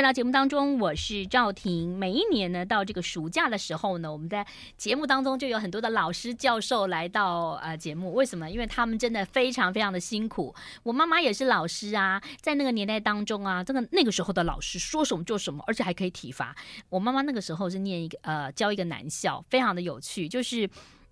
回到节目当中，我是赵婷。每一年呢，到这个暑假的时候呢，我们在节目当中就有很多的老师教授来到呃节目。为什么？因为他们真的非常非常的辛苦。我妈妈也是老师啊，在那个年代当中啊，真的那个时候的老师说什么就什么，而且还可以体罚。我妈妈那个时候是念一个呃教一个男校，非常的有趣。就是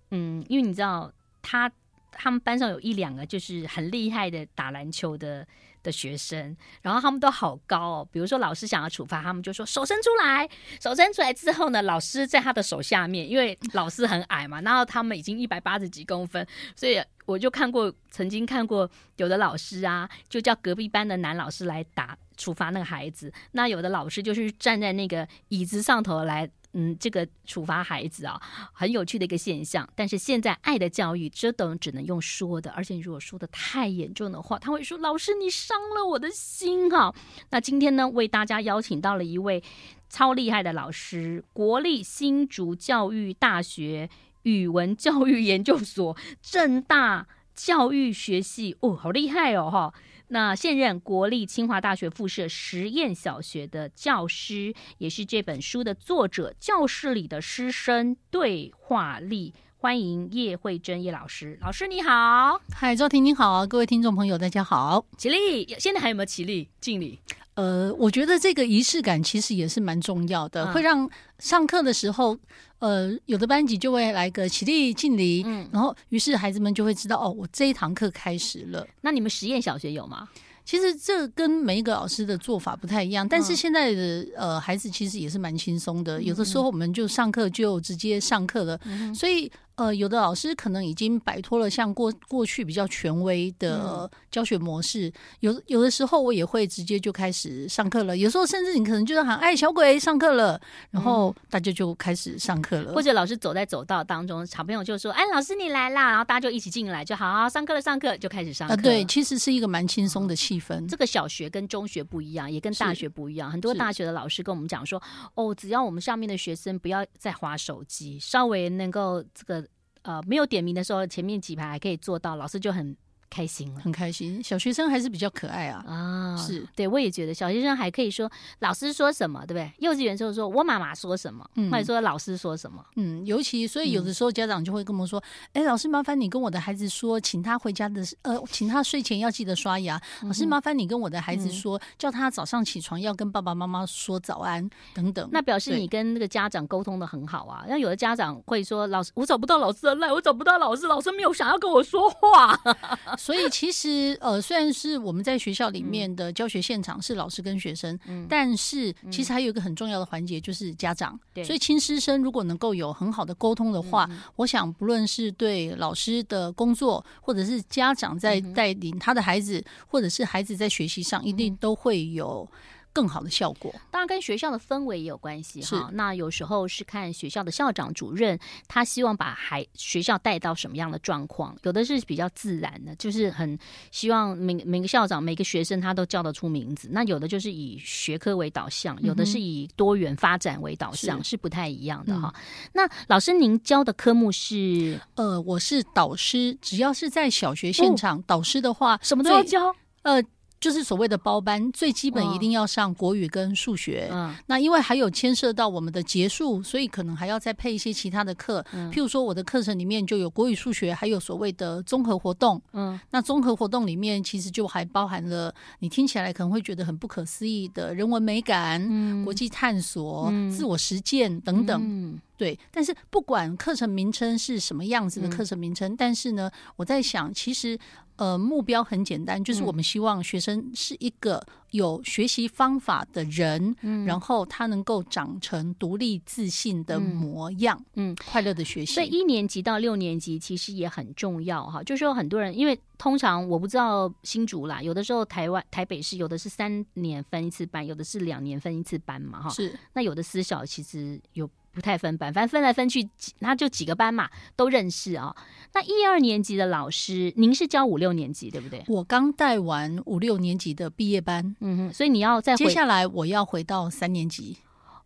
嗯，因为你知道他他们班上有一两个就是很厉害的打篮球的。的学生，然后他们都好高哦。比如说老师想要处罚他们，就说手伸出来，手伸出来之后呢，老师在他的手下面，因为老师很矮嘛，然后他们已经一百八十几公分，所以我就看过，曾经看过有的老师啊，就叫隔壁班的男老师来打处罚那个孩子，那有的老师就是站在那个椅子上头来。嗯，这个处罚孩子啊，很有趣的一个现象。但是现在爱的教育，这等只能用说的，而且如果说的太严重的话，他会说：“老师，你伤了我的心啊。”那今天呢，为大家邀请到了一位超厉害的老师，国立新竹教育大学语文教育研究所正大教育学系哦，好厉害哦，哈。那现任国立清华大学附设实验小学的教师，也是这本书的作者。教室里的师生对话力，欢迎叶慧珍叶老师。老师你好，嗨，赵婷你好，各位听众朋友大家好。起立，现在还有没有起立敬礼？呃，我觉得这个仪式感其实也是蛮重要的，嗯、会让上课的时候，呃，有的班级就会来个起立敬礼，嗯，然后于是孩子们就会知道，哦，我这一堂课开始了。那你们实验小学有吗？其实这跟每一个老师的做法不太一样，但是现在的呃孩子其实也是蛮轻松的，有的时候我们就上课就直接上课了，嗯、所以。呃，有的老师可能已经摆脱了像过过去比较权威的教学模式，嗯、有有的时候我也会直接就开始上课了。有时候甚至你可能就是喊“哎，小鬼上课了”，然后大家就开始上课了。或者老师走在走道当中，小朋友就说：“哎，老师你来啦！”然后大家就一起进来，就好好上课了，上课就开始上课。啊，对，其实是一个蛮轻松的气氛。这个小学跟中学不一样，也跟大学不一样。很多大学的老师跟我们讲说：“哦，只要我们上面的学生不要再划手机，稍微能够这个。”呃，没有点名的时候，前面几排还可以做到，老师就很。开心了，很开心。小学生还是比较可爱啊。啊，是对，我也觉得小学生还可以说老师说什么，对不对？幼稚园时候说我妈妈说什么，嗯、或者说老师说什么。嗯，尤其所以有的时候家长就会跟我们说：“哎、嗯，老师麻烦你跟我的孩子说，请他回家的呃，请他睡前要记得刷牙。老师麻烦你跟我的孩子说，嗯、叫他早上起床要跟爸爸妈妈说早安等等。”那表示你跟那个家长沟通的很好啊。那有的家长会说：“老师，我找不到老师的赖，我找不到老师，老师没有想要跟我说话。” 所以其实呃，虽然是我们在学校里面的教学现场是老师跟学生，嗯、但是其实还有一个很重要的环节就是家长。对，所以亲师生如果能够有很好的沟通的话，嗯、我想不论是对老师的工作，或者是家长在带领他的孩子，或者是孩子在学习上，一定都会有。更好的效果，当然跟学校的氛围也有关系哈。那有时候是看学校的校长主任，他希望把孩学校带到什么样的状况。有的是比较自然的，就是很希望每每个校长每个学生他都叫得出名字。那有的就是以学科为导向，有的是以多元发展为导向，是，是不太一样的哈。嗯、那老师您教的科目是？呃，我是导师，只要是在小学现场，哦、导师的话什么都要教。呃。就是所谓的包班，最基本一定要上国语跟数学。嗯，那因为还有牵涉到我们的结束，所以可能还要再配一些其他的课。嗯，譬如说我的课程里面就有国语、数学，还有所谓的综合活动。嗯，那综合活动里面其实就还包含了你听起来可能会觉得很不可思议的人文美感、嗯、国际探索、嗯、自我实践等等。嗯。对，但是不管课程名称是什么样子的课程名称，嗯、但是呢，我在想，其实呃，目标很简单，就是我们希望学生是一个有学习方法的人，嗯，然后他能够长成独立自信的模样，嗯，快乐的学习。所以一年级到六年级其实也很重要哈，就是说很多人因为通常我不知道新竹啦，有的时候台湾台北市有的是三年分一次班，有的是两年分一次班嘛哈，是。那有的私小其实有。不太分班，反正分来分去，那就几个班嘛，都认识啊、哦。那一二年级的老师，您是教五六年级对不对？我刚带完五六年级的毕业班，嗯哼，所以你要再接下来我要回到三年级，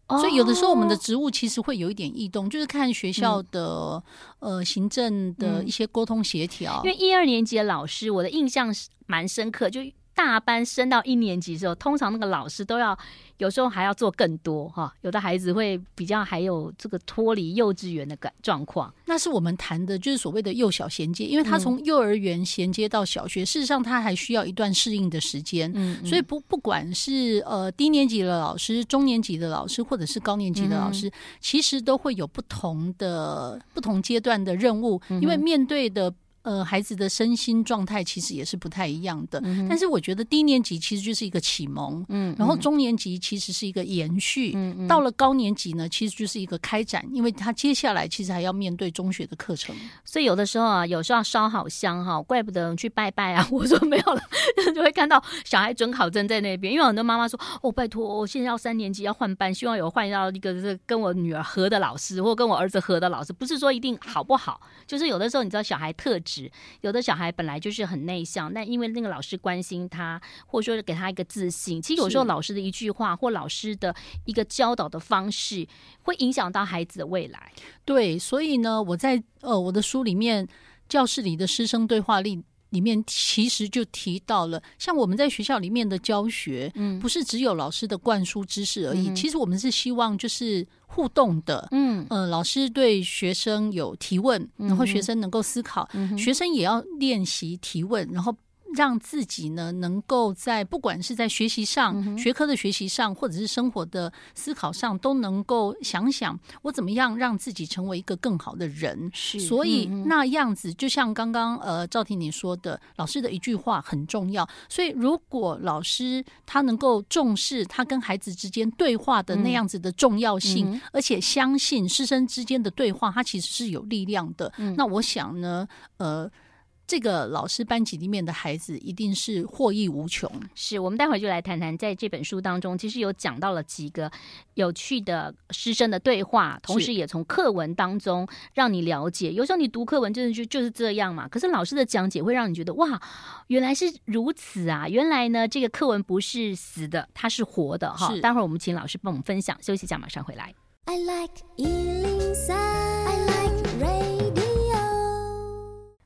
哦、所以有的时候我们的职务其实会有一点异动，就是看学校的、嗯、呃行政的一些沟通协调。因为一二年级的老师，我的印象是蛮深刻，就。大班升到一年级的时候，通常那个老师都要有时候还要做更多哈，有的孩子会比较还有这个脱离幼稚园的感状况。那是我们谈的就是所谓的幼小衔接，因为他从幼儿园衔接到小学，嗯、事实上他还需要一段适应的时间。嗯，嗯，所以不不管是呃低年级的老师、中年级的老师，或者是高年级的老师，嗯、其实都会有不同的不同阶段的任务，因为面对的。呃，孩子的身心状态其实也是不太一样的，嗯、但是我觉得低年级其实就是一个启蒙，嗯，然后中年级其实是一个延续，嗯，嗯到了高年级呢，其实就是一个开展，因为他接下来其实还要面对中学的课程，所以有的时候啊，有时候要烧好香哈，怪不得去拜拜啊。我说没有了，就会看到小孩准考证在那边，因为很多妈妈说，哦，拜托，我现在要三年级要换班，希望有换到一个是跟我女儿合的老师，或跟我儿子合的老师，不是说一定好不好，就是有的时候你知道小孩特质。有的小孩本来就是很内向，但因为那个老师关心他，或者说给他一个自信，其实有时候老师的一句话或老师的一个教导的方式，会影响到孩子的未来。对，所以呢，我在呃我的书里面《教室里的师生对话力》里面，其实就提到了，像我们在学校里面的教学，嗯，不是只有老师的灌输知识而已，嗯，其实我们是希望就是。互动的，嗯，呃，老师对学生有提问，然后学生能够思考，嗯，学生也要练习提问，然后。让自己呢，能够在不管是在学习上、嗯、学科的学习上，或者是生活的思考上，都能够想想我怎么样让自己成为一个更好的人。是，所以、那样子，就像刚刚呃赵婷你说的，老师的一句话很重要。所以如果老师他能够重视他跟孩子之间对话的那样子的重要性，嗯、而且相信师生之间的对话，他其实是有力量的。嗯、那我想呢，呃。这个老师班级里面的孩子一定是获益无穷。是，我们待会儿就来谈谈，在这本书当中，其实有讲到了几个有趣的师生的对话，同时也从课文当中让你了解。有时候你读课文，真的就就是这样嘛。可是老师的讲解会让你觉得，哇，原来是如此啊！原来呢，这个课文不是死的，它是活的哈。待会儿我们请老师帮我们分享。休息一下，马上回来。I like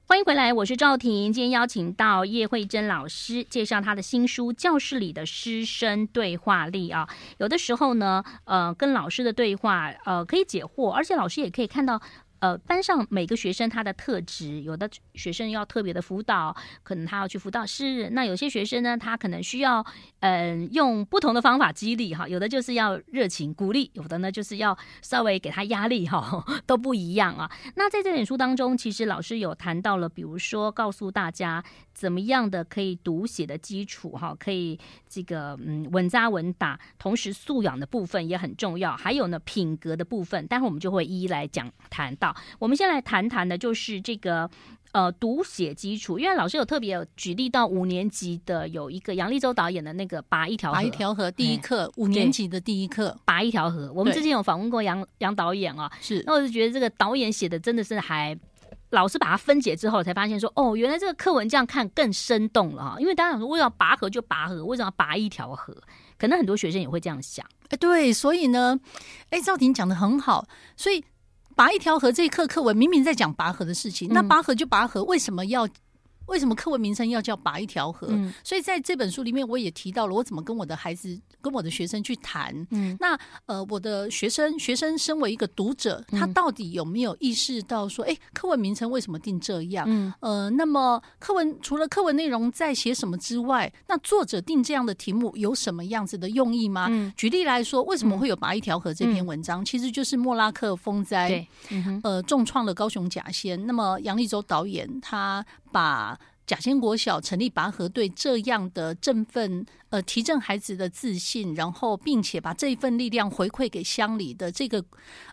欢迎回来，我是赵婷。今天邀请到叶慧珍老师介绍她的新书《教室里的师生对话力》啊。有的时候呢，呃，跟老师的对话，呃，可以解惑，而且老师也可以看到。呃，班上每个学生他的特质，有的学生要特别的辅导，可能他要去辅导室；那有些学生呢，他可能需要嗯、用不同的方法激励哈，有的就是要热情鼓励，有的呢就是要稍微给他压力哈，都不一样啊。那在这本书当中，其实老师有谈到了，比如说告诉大家怎么样的可以读写的基础哈，可以这个嗯稳扎稳打，同时素养的部分也很重要，还有呢品格的部分，待会我们就会一一来讲谈到。我们先来谈谈的，就是这个呃读写基础，因为老师有特别有举例到五年级的有一个杨立州导演的那个拔一条河，拔一条河第一课，五年级的第一课，拔一条河。我们之前有访问过杨杨导演啊，是，那我就觉得这个导演写的真的是还，老师把它分解之后才发现说，哦，原来这个课文这样看更生动了哈，因为大家想说为什么拔河就拔河，为什么要拔一条河？可能很多学生也会这样想，哎，对，所以呢，哎，赵婷讲的很好，所以。拔一条河这一课课文明明在讲拔河的事情，那拔河就拔河，为什么要？为什么课文名称要叫拔一条河？嗯、所以在这本书里面，我也提到了我怎么跟我的孩子、跟我的学生去谈。嗯，那呃，我的学生学生身为一个读者，他到底有没有意识到说，哎，课文名称为什么定这样？嗯，呃，那么课文除了课文内容在写什么之外，那作者定这样的题目有什么样子的用意吗？嗯、举例来说，为什么会有拔一条河这篇文章？嗯、其实就是莫拉克风灾，对嗯、呃，重创了高雄甲仙。那么杨立洲导演他把甲仙国小成立拔河队这样的振奋，呃，提振孩子的自信，然后并且把这一份力量回馈给乡里的这个，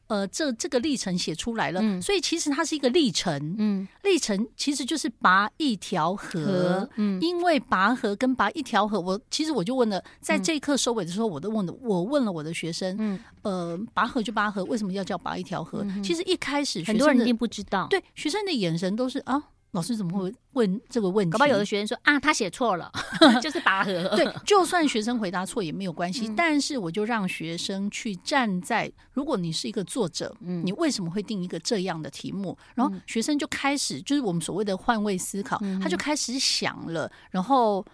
呃，这这个历程写出来了。嗯、所以其实它是一个历程，嗯，历程其实就是拔一条河，嗯，因为拔河跟拔一条河，我其实我就问了，在这一课收尾的时候，我都问了，我问了我的学生，嗯，呃，拔河就拔河，为什么要叫拔一条河？嗯、其实一开始很多人一定不知道，对，学生的眼神都是啊。老师怎么会问这个问题？搞不好有的学生说啊，他写错了，就是拔河。对，就算学生回答错也没有关系。嗯、但是我就让学生去站在，如果你是一个作者，嗯、你为什么会定一个这样的题目？然后学生就开始，就是我们所谓的换位思考，嗯、他就开始想了，然后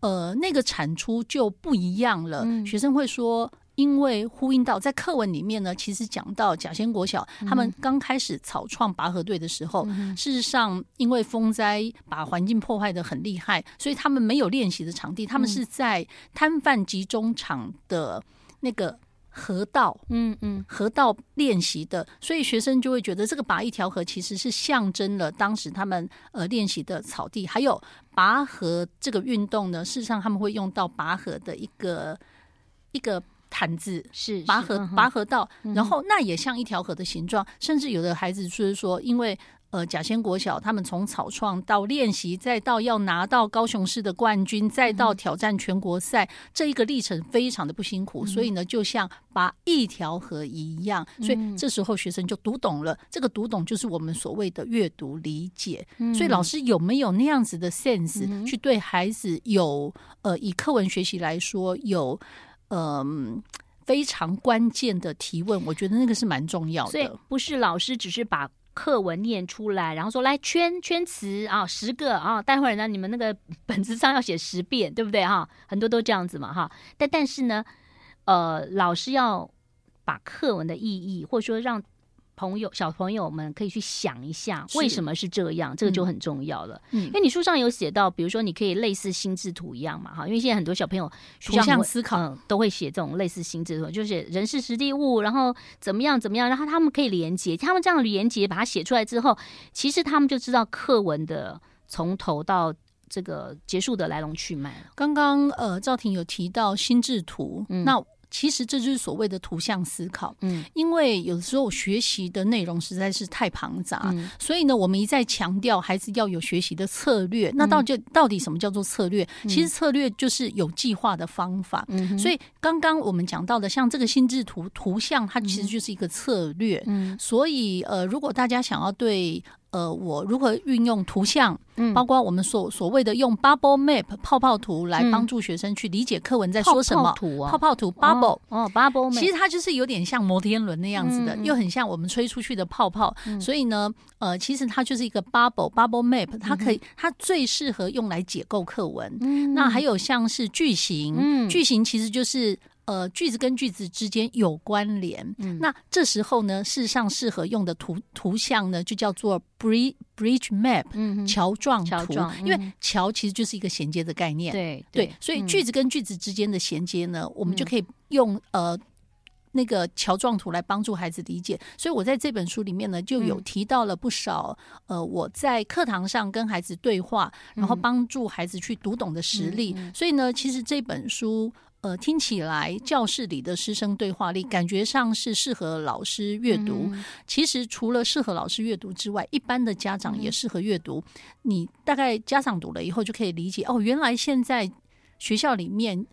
呃，那个产出就不一样了。嗯、学生会说，因为呼应到在课文里面呢，其实讲到甲仙国小、嗯、他们刚开始草创拔河队的时候，嗯、事实上因为风灾把环境破坏的很厉害，所以他们没有练习的场地，他们是在摊贩集中场的那个。河道，嗯嗯，河道练习的，所以学生就会觉得这个拔一条河其实是象征了当时他们呃练习的草地，还有拔河这个运动呢。事实上他们会用到拔河的一个一个毯子，是拔河拔河道，然后那也像一条河的形状，甚至有的孩子就是说，因为。呃，甲仙国小他们从草创到练习，再到要拿到高雄市的冠军，再到挑战全国赛，嗯、这一个历程非常的不辛苦。嗯、所以呢，就像拔一条河一样，所以这时候学生就读懂了。嗯、这个读懂就是我们所谓的阅读理解。嗯、所以老师有没有那样子的 sense、嗯、去对孩子有呃，以课文学习来说有嗯、非常关键的提问？我觉得那个是蛮重要的。所以不是老师只是把。课文念出来，然后说来圈圈词啊，十个啊，待会儿呢，你们那个本子上要写十遍，对不对哈？很多都这样子嘛哈。但但是呢，呃，老师要把课文的意义，或者说让。朋友，小朋友们可以去想一下，为什么是这样？这个就很重要了。嗯，因为你书上有写到，比如说你可以类似心智图一样嘛，哈，因为现在很多小朋友图像思考、嗯、都会写这种类似心智图，就是人事实地物，然后怎么样怎么样，然后他们可以连接，他们这样连接把它写出来之后，其实他们就知道课文的从头到这个结束的来龙去脉。刚刚呃，赵婷有提到心智图，嗯、那。其实这就是所谓的图像思考，嗯，因为有的时候学习的内容实在是太庞杂，嗯、所以呢，我们一再强调孩子要有学习的策略。嗯、那到底到底什么叫做策略？嗯、其实策略就是有计划的方法。嗯，所以刚刚我们讲到的，像这个心智图图像，它其实就是一个策略。嗯，所以呃，如果大家想要对。呃，我如何运用图像，嗯，包括我们所所谓的用 bubble map 泡泡图来帮助学生去理解课文在说什么？泡泡图啊，泡泡图 bubble 哦，bubble，其实它就是有点像摩天轮那样子的，又很像我们吹出去的泡泡。所以呢，呃，其实它就是一个 bubble bubble map，它可以，它最适合用来解构课文。那还有像是句型，句型其实就是。呃，句子跟句子之间有关联，嗯，那这时候呢，事实上适合用的图图像呢，就叫做 bridge bridge map，嗯，桥状图，因为桥其实就是一个衔接的概念，对对，所以句子跟句子之间的衔接呢，我们就可以用呃那个桥状图来帮助孩子理解。所以我在这本书里面呢，就有提到了不少呃我在课堂上跟孩子对话，然后帮助孩子去读懂的实例。所以呢，其实这本书。呃，听起来教室里的师生对话力，感觉上是适合老师阅读。嗯、其实除了适合老师阅读之外，一般的家长也适合阅读。嗯、你大概家长读了以后，就可以理解哦，原来现在学校里面。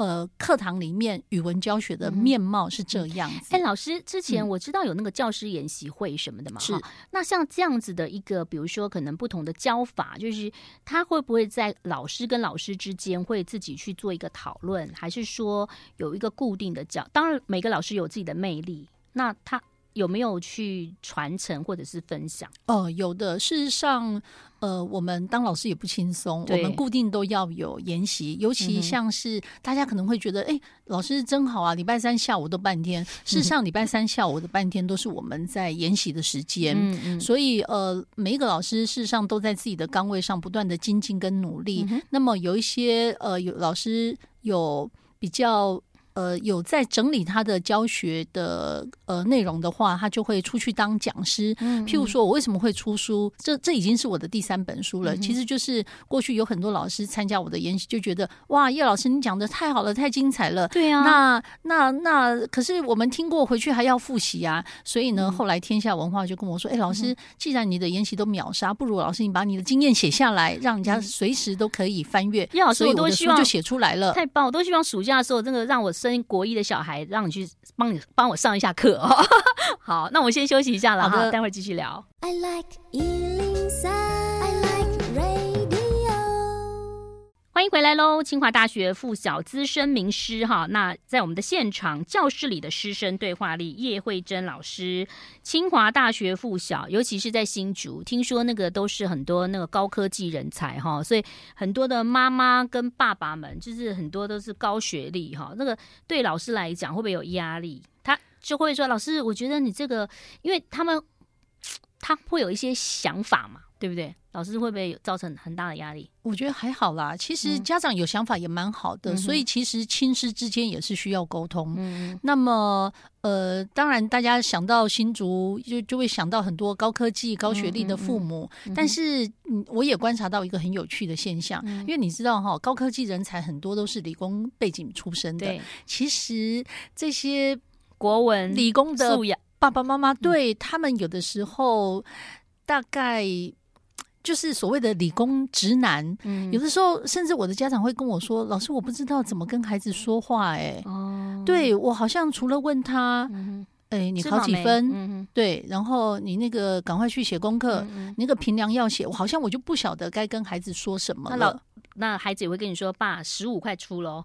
呃，课堂里面语文教学的面貌是这样子。哎、嗯欸，老师，之前我知道有那个教师研习会什么的嘛？是。那像这样子的一个，比如说可能不同的教法，就是他会不会在老师跟老师之间会自己去做一个讨论，还是说有一个固定的教？当然，每个老师有自己的魅力，那他有没有去传承或者是分享？哦，有的。事实上。呃，我们当老师也不轻松，我们固定都要有研习，尤其像是大家可能会觉得，哎、欸，老师真好啊，礼拜三下午都半天。事实上，礼拜三下午的半天都是我们在研习的时间，嗯嗯，所以呃，每一个老师事实上都在自己的岗位上不断的精进跟努力。嗯、那么有一些呃，有老师有比较。呃，有在整理他的教学的呃内容的话，他就会出去当讲师。嗯嗯，譬如说，我为什么会出书？这这已经是我的第三本书了。嗯、其实就是过去有很多老师参加我的研习，就觉得哇，叶老师你讲的太好了，太精彩了。对啊，那那那可是我们听过，回去还要复习啊。所以呢，嗯、后来天下文化就跟我说：“哎，老师，既然你的研习都秒杀，不如老师你把你的经验写下来，让人家随时都可以翻阅。”叶老师，我都希望就写出来了，太棒！我都希望暑假的时候，真的让我生。国一的小孩，让你去帮你帮我上一下课哦。好，那我先休息一下了哈，待会儿继续聊。I like 回来喽！清华大学附小资深名师哈，那在我们的现场教室里的师生对话里，叶慧珍老师，清华大学附小，尤其是在新竹，听说那个都是很多那个高科技人才哈，所以很多的妈妈跟爸爸们，就是很多都是高学历哈，那个对老师来讲会不会有压力？他就会说：“老师，我觉得你这个，因为他们他会有一些想法嘛。”对不对？老师会不会有造成很大的压力？我觉得还好啦。其实家长有想法也蛮好的，嗯、所以其实亲师之间也是需要沟通。嗯，那么呃，当然大家想到新竹，就就会想到很多高科技、高学历的父母。但是嗯，我也观察到一个很有趣的现象，嗯、因为你知道哈，高科技人才很多都是理工背景出身的。对，其实这些国文、理工的爸爸妈妈，对、嗯、他们有的时候大概。就是所谓的理工直男，嗯、有的时候甚至我的家长会跟我说：“老师，我不知道怎么跟孩子说话。”哎，哦，对我好像除了问他，哎、嗯欸，你考几分？嗯、对，然后你那个赶快去写功课，那个平量要写，我好像我就不晓得该跟孩子说什么了。那孩子也会跟你说：“爸，十五块出喽。”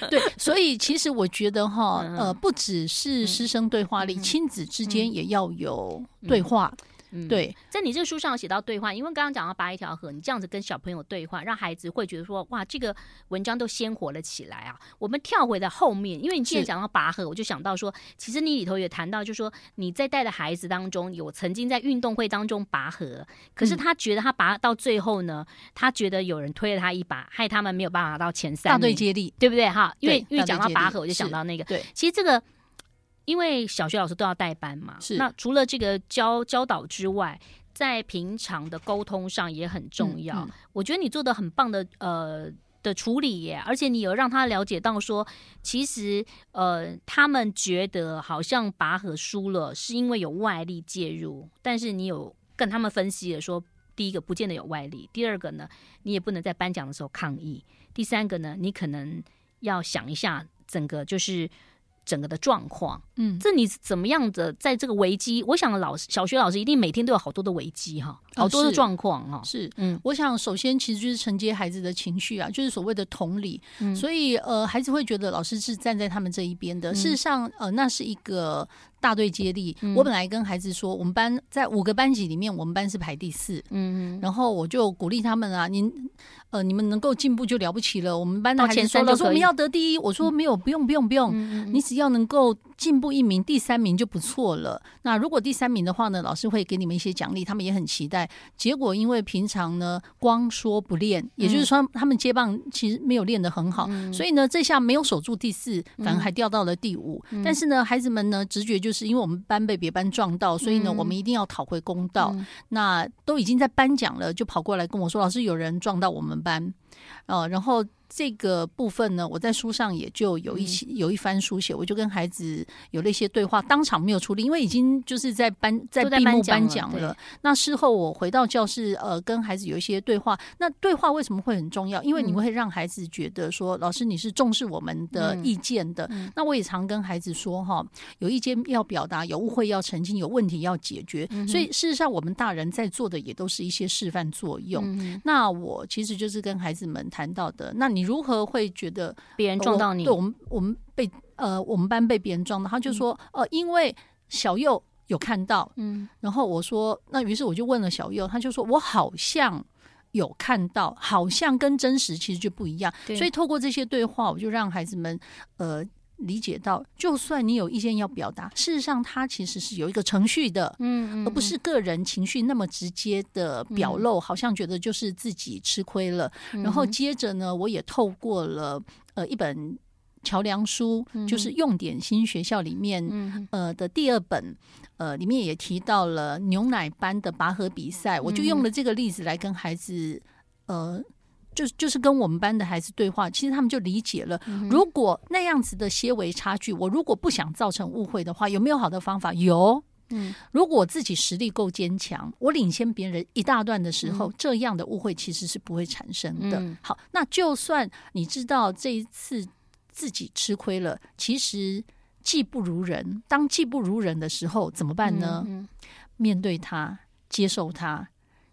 对，所以其实我觉得哈，呃，不只是师生对话里，嗯、亲子之间也要有对话。嗯嗯，对，在你这个书上写到对话，因为刚刚讲到拔一条河，你这样子跟小朋友对话，让孩子会觉得说，哇，这个文章都鲜活了起来啊。我们跳回到后面，因为你现在讲到拔河，我就想到说，其实你里头也谈到，就是说你在带的孩子当中，有曾经在运动会当中拔河，可是他觉得他拔到最后呢，嗯、他觉得有人推了他一把，害他们没有办法到前三，大队接力，对不对？哈，因为因为讲到拔河，我就想到那个，对，其实这个。因为小学老师都要带班嘛，是那除了这个教教导之外，在平常的沟通上也很重要。嗯嗯、我觉得你做的很棒的呃的处理耶，而且你有让他了解到说，其实呃他们觉得好像拔河输了是因为有外力介入，但是你有跟他们分析了说，第一个不见得有外力，第二个呢，你也不能在颁奖的时候抗议，第三个呢，你可能要想一下整个就是。整个的状况，嗯，这你怎么样的在这个危机？我想老师小学老师一定每天都有好多的危机哈，好多的状况哈。是，嗯，我想首先其实就是承接孩子的情绪啊，就是所谓的同理。嗯，所以呃，孩子会觉得老师是站在他们这一边的。事实上，呃，那是一个。大队接力，嗯、我本来跟孩子说，我们班在五个班级里面，我们班是排第四。嗯嗯，然后我就鼓励他们啊，您呃，你们能够进步就了不起了。我们班的孩子说，老师我们要得第一，我说没有，不用不用不用，你只要能够进步一名，第三名就不错了。那如果第三名的话呢，老师会给你们一些奖励，他们也很期待。结果因为平常呢光说不练，也就是说他们接棒其实没有练得很好，嗯、所以呢这下没有守住第四，反而还掉到了第五。嗯、但是呢，孩子们呢直觉就。就是因为我们班被别班撞到，所以呢，我们一定要讨回公道。嗯、那都已经在颁奖了，就跑过来跟我说：“老师，有人撞到我们班。”呃，然后。这个部分呢，我在书上也就有一些有一番书写，我就跟孩子有了一些对话，当场没有处理，因为已经就是在颁在闭幕颁奖了。那事后我回到教室，呃，跟孩子有一些对话。那对话为什么会很重要？因为你会让孩子觉得说，老师你是重视我们的意见的。那我也常跟孩子说，哈，有意见要表达，有误会要澄清，有问题要解决。所以事实上，我们大人在做的也都是一些示范作用。那我其实就是跟孩子们谈到的，那你。你如何会觉得别人撞到你？对，我们我们被呃，我们班被别人撞到，他就说，呃，因为小右有看到，嗯，然后我说，那于是我就问了小右，他就说我好像有看到，好像跟真实其实就不一样，所以透过这些对话，我就让孩子们呃。理解到，就算你有意见要表达，事实上它其实是有一个程序的，嗯，而不是个人情绪那么直接的表露，好像觉得就是自己吃亏了。然后接着呢，我也透过了呃一本桥梁书，就是用点心学校里面呃的第二本，呃里面也提到了牛奶班的拔河比赛，我就用了这个例子来跟孩子呃。就就是跟我们班的孩子对话，其实他们就理解了。如果那样子的些微差距，我如果不想造成误会的话，有没有好的方法？有。嗯，如果我自己实力够坚强，我领先别人一大段的时候，这样的误会其实是不会产生的。好，那就算你知道这一次自己吃亏了，其实技不如人。当技不如人的时候，怎么办呢？面对他，接受他。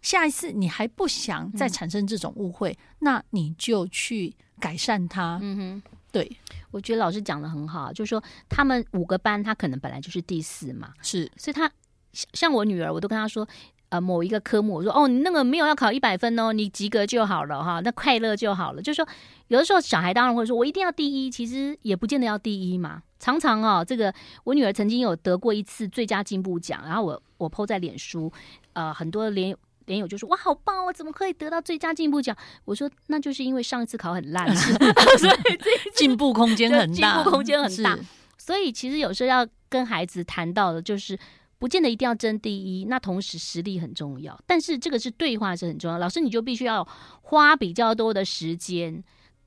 下一次你还不想再产生这种误会，嗯、那你就去改善它。嗯哼，对，我觉得老师讲的很好，就是说他们五个班，他可能本来就是第四嘛，是，所以他像我女儿，我都跟她说。呃，某一个科目，我说哦，你那个没有要考一百分哦，你及格就好了哈，那快乐就好了。就是说，有的时候小孩当然会说，我一定要第一，其实也不见得要第一嘛。常常哦，这个我女儿曾经有得过一次最佳进步奖，然后我我 po 在脸书，呃，很多连连友就说哇，好棒，我怎么可以得到最佳进步奖？我说那就是因为上一次考很烂，所以进步空间很大，进步空间很大。所以其实有时候要跟孩子谈到的就是。不见得一定要争第一，那同时实力很重要，但是这个是对话是很重要。老师你就必须要花比较多的时间，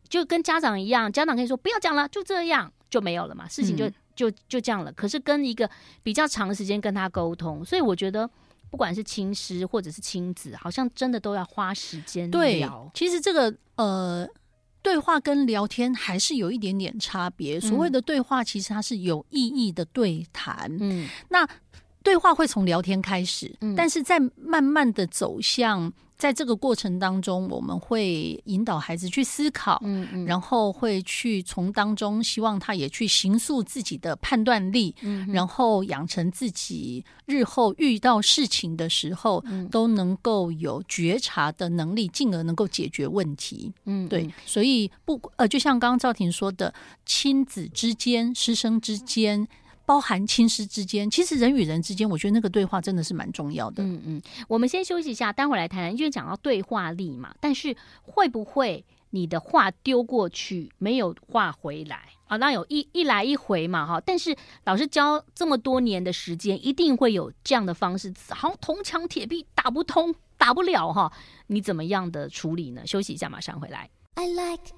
就跟家长一样，家长可以说不要讲了，就这样就没有了嘛，事情就、嗯、就就这样了。可是跟一个比较长时间跟他沟通，所以我觉得不管是亲师或者是亲子，好像真的都要花时间聊。对，其实这个呃，对话跟聊天还是有一点点差别。所谓的对话，其实它是有意义的对谈。嗯，那。对话会从聊天开始，但是在慢慢的走向，在这个过程当中，我们会引导孩子去思考，嗯嗯，然后会去从当中希望他也去形塑自己的判断力，嗯，然后养成自己日后遇到事情的时候都能够有觉察的能力，进而能够解决问题。嗯，对，所以不呃，就像刚刚赵婷说的，亲子之间、师生之间。包含亲师之间，其实人与人之间，我觉得那个对话真的是蛮重要的。嗯嗯，我们先休息一下，待会来谈谈。因为讲到对话力嘛，但是会不会你的话丢过去没有话回来啊？那有一一来一回嘛，哈。但是老师教这么多年的时间，一定会有这样的方式，好像铜墙铁壁打不通，打不了哈。你怎么样的处理呢？休息一下，马上回来。I like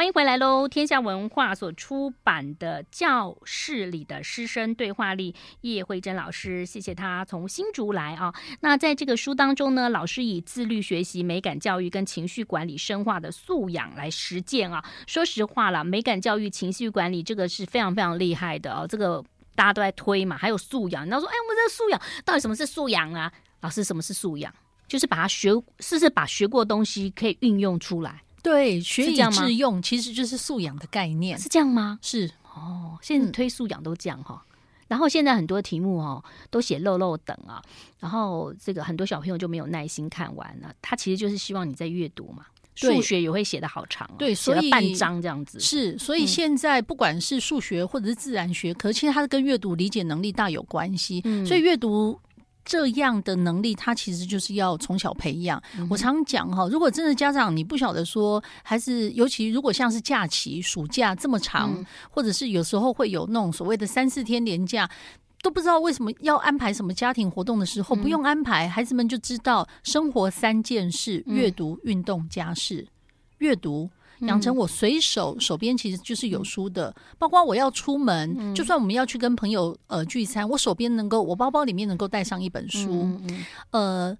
欢迎回来喽！天下文化所出版的《教室里的师生对话力》，叶惠珍老师，谢谢他从新竹来啊。那在这个书当中呢，老师以自律学习、美感教育跟情绪管理深化的素养来实践啊。说实话了，美感教育、情绪管理这个是非常非常厉害的哦。这个大家都在推嘛，还有素养。你要说，哎，我们这素养到底什么是素养啊？老师，什么是素养？就是把它学，试试把学过的东西可以运用出来。对，学以致用其实就是素养的概念，是这样吗？是哦，现在推素养都这样哈、嗯。然后现在很多题目哦，都写漏漏等啊，然后这个很多小朋友就没有耐心看完了。他其实就是希望你在阅读嘛。数学也会写的好长、哦，对，所以半章这样子是。所以现在不管是数学或者是自然学科，嗯、其实它跟阅读理解能力大有关系。嗯、所以阅读。这样的能力，他其实就是要从小培养。嗯、我常讲哈，如果真的家长你不晓得说，还是尤其如果像是假期、暑假这么长，嗯、或者是有时候会有那种所谓的三四天连假，都不知道为什么要安排什么家庭活动的时候，嗯、不用安排，孩子们就知道生活三件事：阅读、运动、家事。阅读。养成我随手手边其实就是有书的，包括我要出门，就算我们要去跟朋友呃聚餐，我手边能够我包包里面能够带上一本书。呃，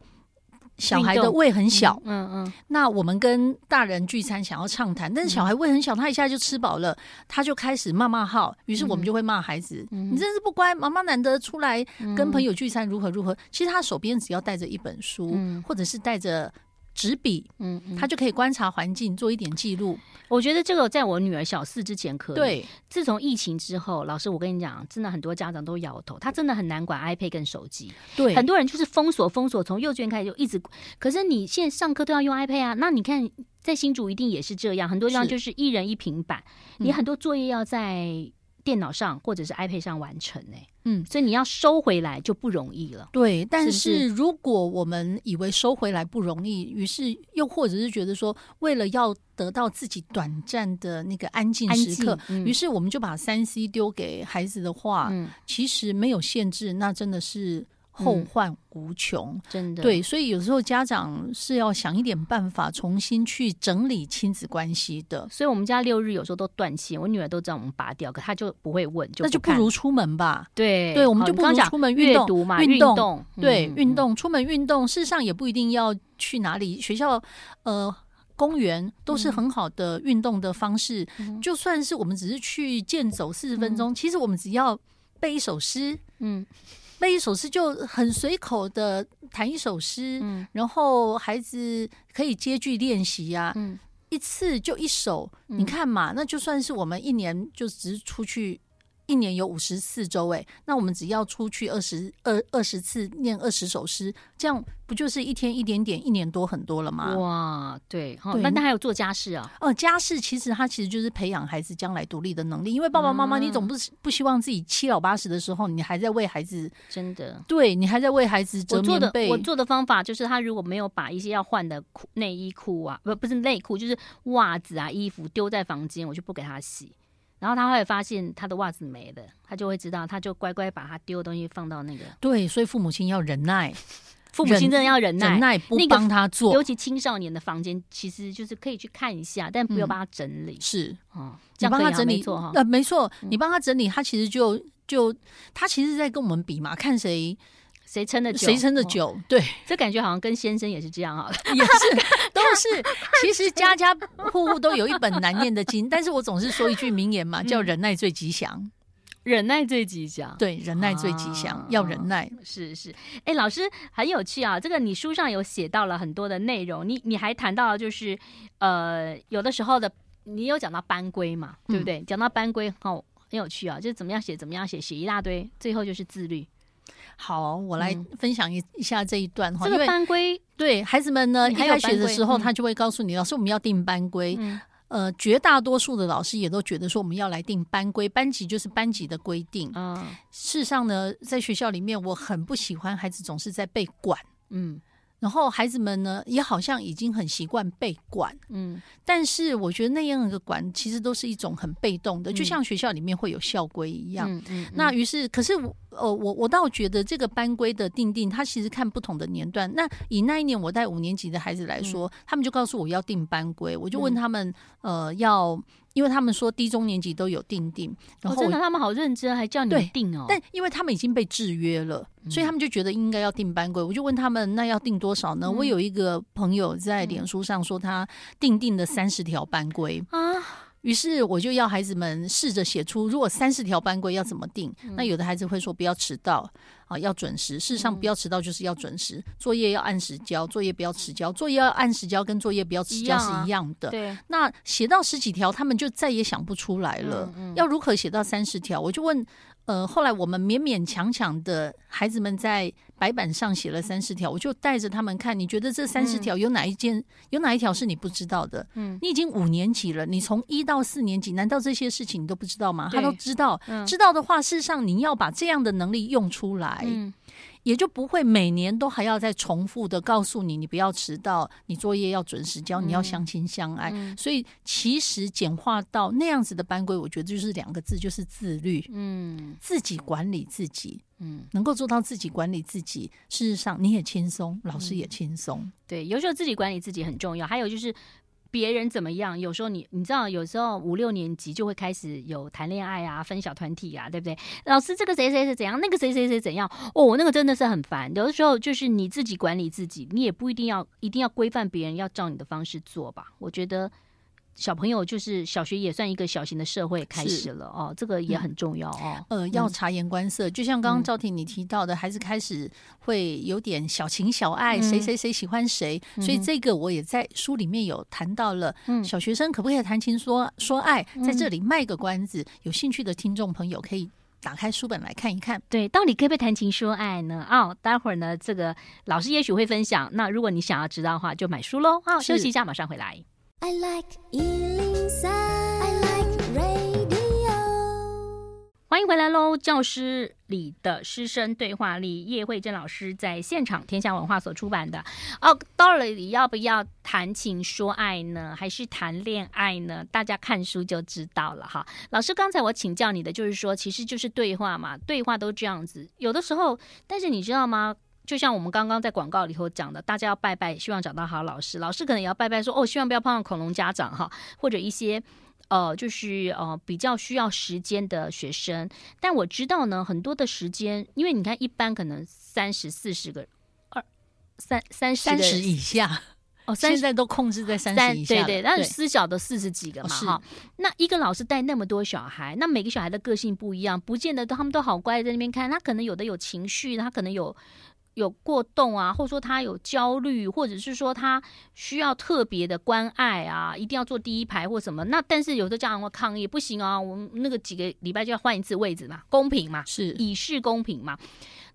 小孩的胃很小，嗯嗯，那我们跟大人聚餐想要畅谈，但是小孩胃很小，他一下就吃饱了，他就开始骂骂号，于是我们就会骂孩子：“你真是不乖，妈妈难得出来跟朋友聚餐，如何如何。”其实他手边只要带着一本书，或者是带着。纸笔，嗯，他就可以观察环境，做一点记录。我觉得这个在我女儿小四之前可以。对，自从疫情之后，老师，我跟你讲，真的很多家长都摇头，他真的很难管 iPad 跟手机。对，很多人就是封锁封锁，从幼稚园开始就一直。可是你现在上课都要用 iPad 啊，那你看在新竹一定也是这样，很多地方就是一人一平板，你很多作业要在。电脑上或者是 iPad 上完成呢？嗯，所以你要收回来就不容易了。对，但是如果我们以为收回来不容易，于是又或者是觉得说，为了要得到自己短暂的那个安静时刻，于是我们就把三 C 丢给孩子的话，嗯，其实没有限制，那真的是。后患无穷，嗯，真的对，所以有时候家长是要想一点办法，重新去整理亲子关系的。所以，我们家六日有时候都断线，我女儿都知道我们拔掉，可她就不会问，就那就不如出门吧。对，对，我们就不如出门运动运动，对，嗯，运动，出门运动。事实上，也不一定要去哪里，学校、呃，公园都是很好的运动的方式。嗯，就算是我们只是去健走四十分钟，嗯，其实我们只要背一首诗，嗯。背一首诗就很随口的弹一首诗，嗯，然后孩子可以接句练习呀，嗯，一次就一首，你看嘛，那就算是我们一年就只是出去。一年有五十四周，哎，那我们只要出去二十二二十次念二十首诗，这样不就是一天一点点，一年多很多了吗？哇，对，对，那他还有做家事啊？哦，家事其实他其实就是培养孩子将来独立的能力，因为爸爸妈妈，你总不不希望自己七老八十的时候，你还在为孩子，真的，对你还在为孩子折棉被。我做的我做的方法就是，他如果没有把一些要换的裤内衣裤啊，不不是内裤，就是袜子啊衣服丢在房间，我就不给他洗。然后他会发现他的袜子没了，他就会知道，他就乖乖把他丢的东西放到那个。对，所以父母亲要忍耐，父母亲真的要忍耐，忍耐不帮他做。尤其青少年的房间，其实就是可以去看一下，但不要帮他整理。嗯、是哦，你帮他整理错哈？呃，没错，你帮他整理，他其实就就他其实在跟我们比嘛，看谁。谁撑的久？谁撑的久？对，这感觉好像跟先生也是这样啊，也是都是。其实家家户户都有一本难念的经，但是我总是说一句名言嘛，叫“忍耐最吉祥”。忍耐最吉祥，对，忍耐最吉祥，啊、要忍耐。是是，哎，老师很有趣啊，这个你书上有写到了很多的内容，你你还谈到就是呃，有的时候的你有讲到班规嘛，对不对？嗯、讲到班规，哦，很有趣啊，就是怎么样写，怎么样写，写一大堆，最后就是自律。好，我来分享一一下这一段哈。这个班规对孩子们呢，一开学的时候，他就会告诉你，老师，我们要定班规。嗯、呃，绝大多数的老师也都觉得说，我们要来定班规，班级就是班级的规定。嗯，事实上呢，在学校里面，我很不喜欢孩子总是在被管。嗯。然后孩子们呢，也好像已经很习惯被管，嗯，但是我觉得那样的管其实都是一种很被动的，嗯、就像学校里面会有校规一样。嗯嗯嗯、那于是，可是我呃，我我倒觉得这个班规的定定，它其实看不同的年段。那以那一年我带五年级的孩子来说，嗯、他们就告诉我要定班规，我就问他们，嗯、呃，要。因为他们说低中年级都有定定，然后、哦、真的他们好认真，还叫你定哦。但因为他们已经被制约了，嗯、所以他们就觉得应该要定班规。我就问他们，那要定多少呢？嗯、我有一个朋友在脸书上说，他定定了三十条班规啊。于是我就要孩子们试着写出，如果三十条班规要怎么定？嗯、那有的孩子会说不要迟到啊，要准时。事实上，不要迟到就是要准时，作业要按时交，作业不要迟交，作业要按时交，跟作业不要迟交是一样的。对。那写到十几条，他们就再也想不出来了。要如何写到三十条？我就问。呃，后来我们勉勉强强的孩子们在白板上写了三十条，我就带着他们看，你觉得这三十条有哪一件、嗯、有哪一条是你不知道的？嗯，你已经五年级了，你从一到四年级，难道这些事情你都不知道吗？他都知道，嗯、知道的话，事实上你要把这样的能力用出来。嗯也就不会每年都还要再重复的告诉你，你不要迟到，你作业要准时交，你要相亲相爱。嗯、所以其实简化到那样子的班规，我觉得就是两个字，就是自律。嗯，自己管理自己，嗯，能够做到自己管理自己，事实上你也轻松，老师也轻松。嗯、对，有时候自己管理自己很重要。还有就是。别人怎么样？有时候你你知道，有时候五六年级就会开始有谈恋爱啊，分小团体啊，对不对？老师，这个谁谁谁怎样，那个谁谁谁怎样？哦，那个真的是很烦。有的时候就是你自己管理自己，你也不一定要一定要规范别人，要照你的方式做吧。我觉得。小朋友就是小学也算一个小型的社会开始了哦，这个也很重要哦。呃，要察言观色，嗯、就像刚刚赵婷你提到的，孩子开始会有点小情小爱，谁谁谁喜欢谁，嗯、所以这个我也在书里面有谈到了。嗯，小学生可不可以谈情说说爱？在这里卖个关子，有兴趣的听众朋友可以打开书本来看一看。对，到底可不可以谈情说爱呢？哦，待会儿呢，这个老师也许会分享。那如果你想要知道的话，就买书喽。好，休息一下，马上回来。I like 103, I like radio。欢迎回来喽！教室里的师生对话里，叶慧珍老师在现场，天下文化所出版的。哦，到了你要不要谈情说爱呢？还是谈恋爱呢？大家看书就知道了哈。老师，刚才我请教你的就是说，其实就是对话嘛，对话都这样子。有的时候，但是你知道吗？就像我们刚刚在广告里头讲的，大家要拜拜，希望找到好老师。老师可能也要拜拜说，说哦，希望不要碰到恐龙家长哈，或者一些呃，就是呃比较需要时间的学生。但我知道呢，很多的时间，因为你看，一般可能三十四十个二三三十三十以下。哦，现在都控制在三十以下，对对，但是私小的四十几个嘛，哈、哦。那一个老师带那么多小孩，那每个小孩的个性不一样，不见得他们都好乖在那边看，他可能有的有情绪，他可能有。有过动啊，或者说他有焦虑，或者是说他需要特别的关爱啊，一定要坐第一排或什么。那但是有的家长会抗议，不行啊，我们那个几个礼拜就要换一次位置嘛，公平嘛，是以示公平嘛。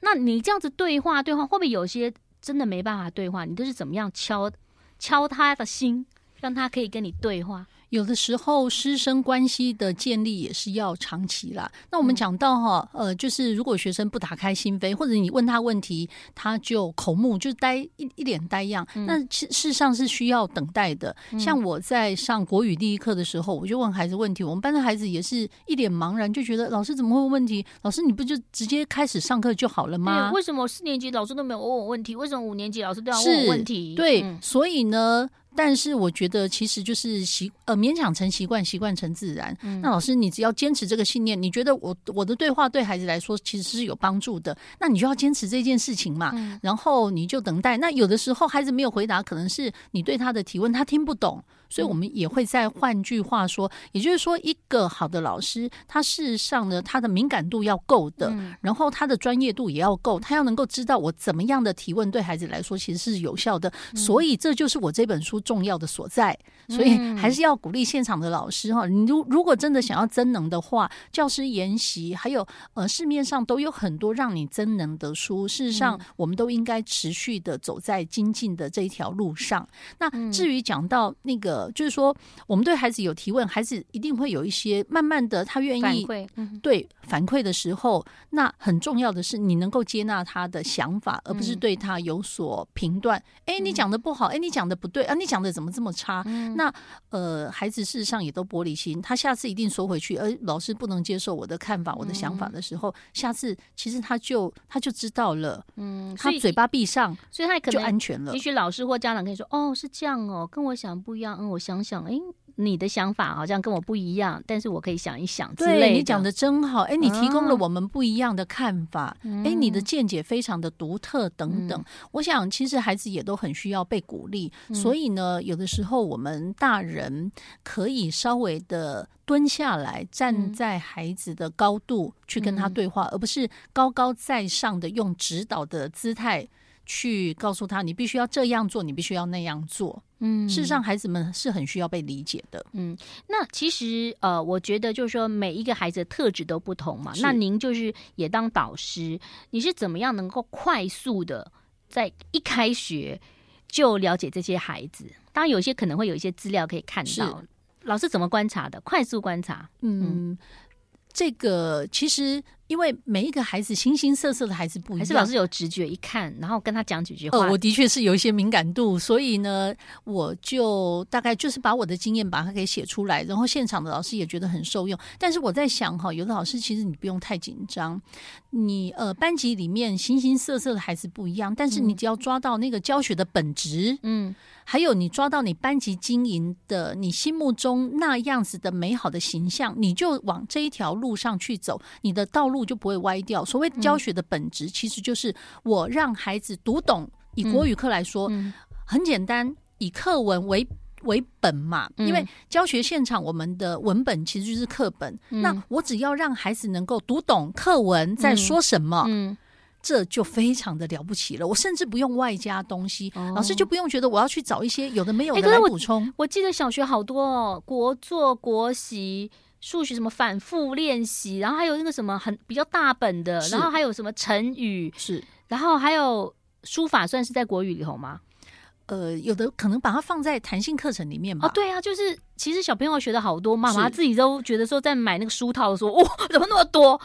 那你这样子对话对话，会不会有些真的没办法对话？你都是怎么样敲敲他的心，让他可以跟你对话？有的时候师生关系的建立也是要长期啦。那我们讲到哈，呃，就是如果学生不打开心扉，或者你问他问题，他就口目就呆一一脸呆样，那事实上是需要等待的。像我在上国语第一课的时候，我就问孩子问题，我们班的孩子也是一脸茫然，就觉得老师怎么会问问题？老师你不就直接开始上课就好了吗？为什么四年级老师都没有问我问题？为什么五年级老师都要问我问题？对，嗯、所以呢。但是我觉得，其实就是习呃勉强成习惯，习惯成自然。嗯、那老师，你只要坚持这个信念，你觉得我我的对话对孩子来说其实是有帮助的，那你就要坚持这件事情嘛。嗯、然后你就等待。那有的时候孩子没有回答，可能是你对他的提问他听不懂。所以，我们也会再换句话说，也就是说，一个好的老师，他事实上呢，他的敏感度要够的，然后他的专业度也要够，他要能够知道我怎么样的提问对孩子来说其实是有效的。所以，这就是我这本书重要的所在。所以，还是要鼓励现场的老师哈，你如如果真的想要增能的话，教师研习还有呃市面上都有很多让你增能的书。事实上，我们都应该持续的走在精进的这一条路上。那至于讲到那个。呃，就是说，我们对孩子有提问，孩子一定会有一些慢慢的，他愿意反馈，对反馈的时候，那很重要的是你能够接纳他的想法，而不是对他有所评断。哎，你讲的不好，哎，你讲的不对啊，你讲的怎么这么差？那呃，孩子事实上也都玻璃心，他下次一定缩回去。而老师不能接受我的看法，我的想法的时候，下次其实他就他就知道了。嗯，他嘴巴闭上，所以他可能就安全了。也许老师或家长可以说：“哦，是这样哦，跟我想不一样。”我想想，哎，你的想法好像跟我不一样，但是我可以想一想之类的。对，你讲的真好，哎，你提供了我们不一样的看法，哎，你的见解非常的独特，等等。我想，其实孩子也都很需要被鼓励，所以呢，有的时候我们大人可以稍微的蹲下来，站在孩子的高度去跟他对话，而不是高高在上的用指导的姿态。去告诉他，你必须要这样做，你必须要那样做。嗯，事实上，孩子们是很需要被理解的。嗯，那其实呃，我觉得就是说，每一个孩子的特质都不同嘛。那您就是也当导师，你是怎么样能够快速的在一开学就了解这些孩子？当然，有些可能会有一些资料可以看到。老师怎么观察的？快速观察。嗯，嗯，这个其实。因为每一个孩子形形色色的孩子不一样，还是老师有直觉，一看，然后跟他讲几句话。呃，我的确是有一些敏感度，所以呢，我就大概就是把我的经验把它给写出来，然后现场的老师也觉得很受用。但是我在想哈，有的老师其实你不用太紧张，你呃班级里面形形色色的孩子不一样，但是你只要抓到那个教学的本质，嗯，还有你抓到你班级经营的你心目中那样子的美好的形象，你就往这一条路上去走，你的道路。路就不会歪掉。所谓教学的本质，其实就是我让孩子读懂。以国语课来说，很简单，以课文为为本嘛。因为教学现场，我们的文本其实就是课本。那我只要让孩子能够读懂课文在说什么，这就非常的了不起了。我甚至不用外加东西，老师就不用觉得我要去找一些有的没有的来补充。我记得小学好多哦，国作、国习。数学什么反复练习，然后还有那个什么很比较大本的，然后还有什么成语是，然后还有书法，算是在国语里头吗？呃，有的可能把它放在弹性课程里面嘛。哦，对啊，就是其实小朋友学的好多，妈妈自己都觉得说在买那个书套的时候，哇，怎么那么多？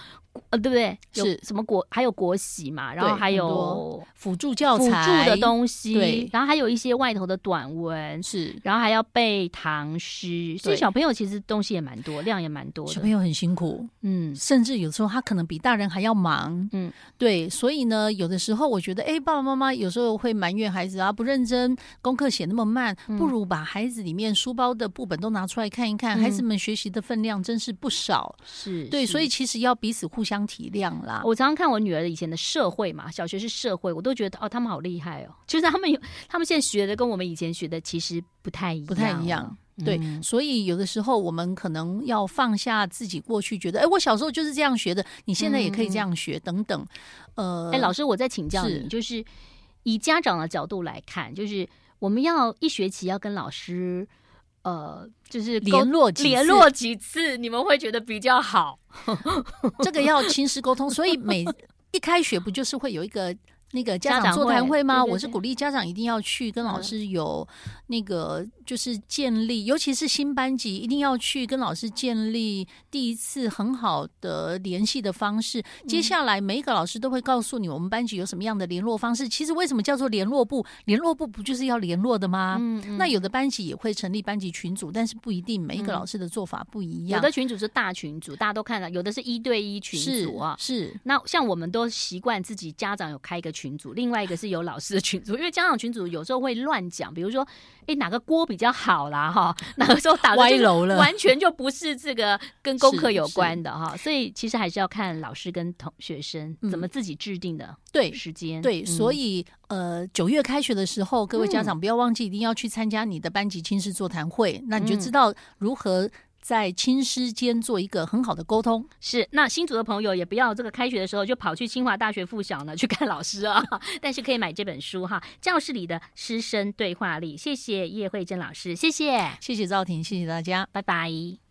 呃，对不对？是什么国还有国玺嘛，然后还有辅助教材辅助的东西，对，然后还有一些外头的短文，是，然后还要背唐诗，所以小朋友其实东西也蛮多，量也蛮多的。小朋友很辛苦，嗯，甚至有时候他可能比大人还要忙，嗯，对，所以呢，有的时候我觉得，哎，爸爸妈妈有时候会埋怨孩子啊，不认真，功课写那么慢，不如把孩子里面书包的部本都拿出来看一看，孩子们学习的分量真是不少，是对，所以其实要彼此互。互相体谅啦。我常常看我女儿以前的社会嘛，小学是社会，我都觉得哦，他们好厉害哦。就是他们有，他们现在学的跟我们以前学的其实不太一样，不太一样。对，嗯、所以有的时候我们可能要放下自己过去觉得，哎，我小时候就是这样学的，你现在也可以这样学，嗯、等等。呃，哎，老师，我再请教你，是就是以家长的角度来看，就是我们要一学期要跟老师。呃，就是联络几联络几次，你们会觉得比较好。这个要亲师沟通，所以每 一开学不就是会有一个。那个家长座谈会吗？对对对，我是鼓励家长一定要去跟老师有那个就是建立，嗯、尤其是新班级一定要去跟老师建立第一次很好的联系的方式。嗯、接下来每一个老师都会告诉你，我们班级有什么样的联络方式。其实为什么叫做联络部？联络部不就是要联络的吗？嗯嗯、那有的班级也会成立班级群组，但是不一定每一个老师的做法不一样。有的群组是大群组，大家都看到；有的是一对一群组啊。是，是那像我们都习惯自己家长有开一个群。群组，另外一个是有老师的群组，因为家长群组有时候会乱讲，比如说，哎，哪个锅比较好啦，哈，哪个时候打歪楼了，完全就不是这个跟功课有关的哈，所以其实还是要看老师跟同学生怎么自己制定的对时间。对，所以呃，九月开学的时候，各位家长不要忘记一定要去参加你的班级亲师座谈会，那你就知道如何。在亲师间做一个很好的沟通，是。那新竹的朋友也不要这个开学的时候就跑去清华大学附小呢去看老师啊，但是可以买这本书哈，《教室里的师生对话力》。谢谢叶惠珍老师，谢谢，谢谢赵婷，谢谢大家，拜拜。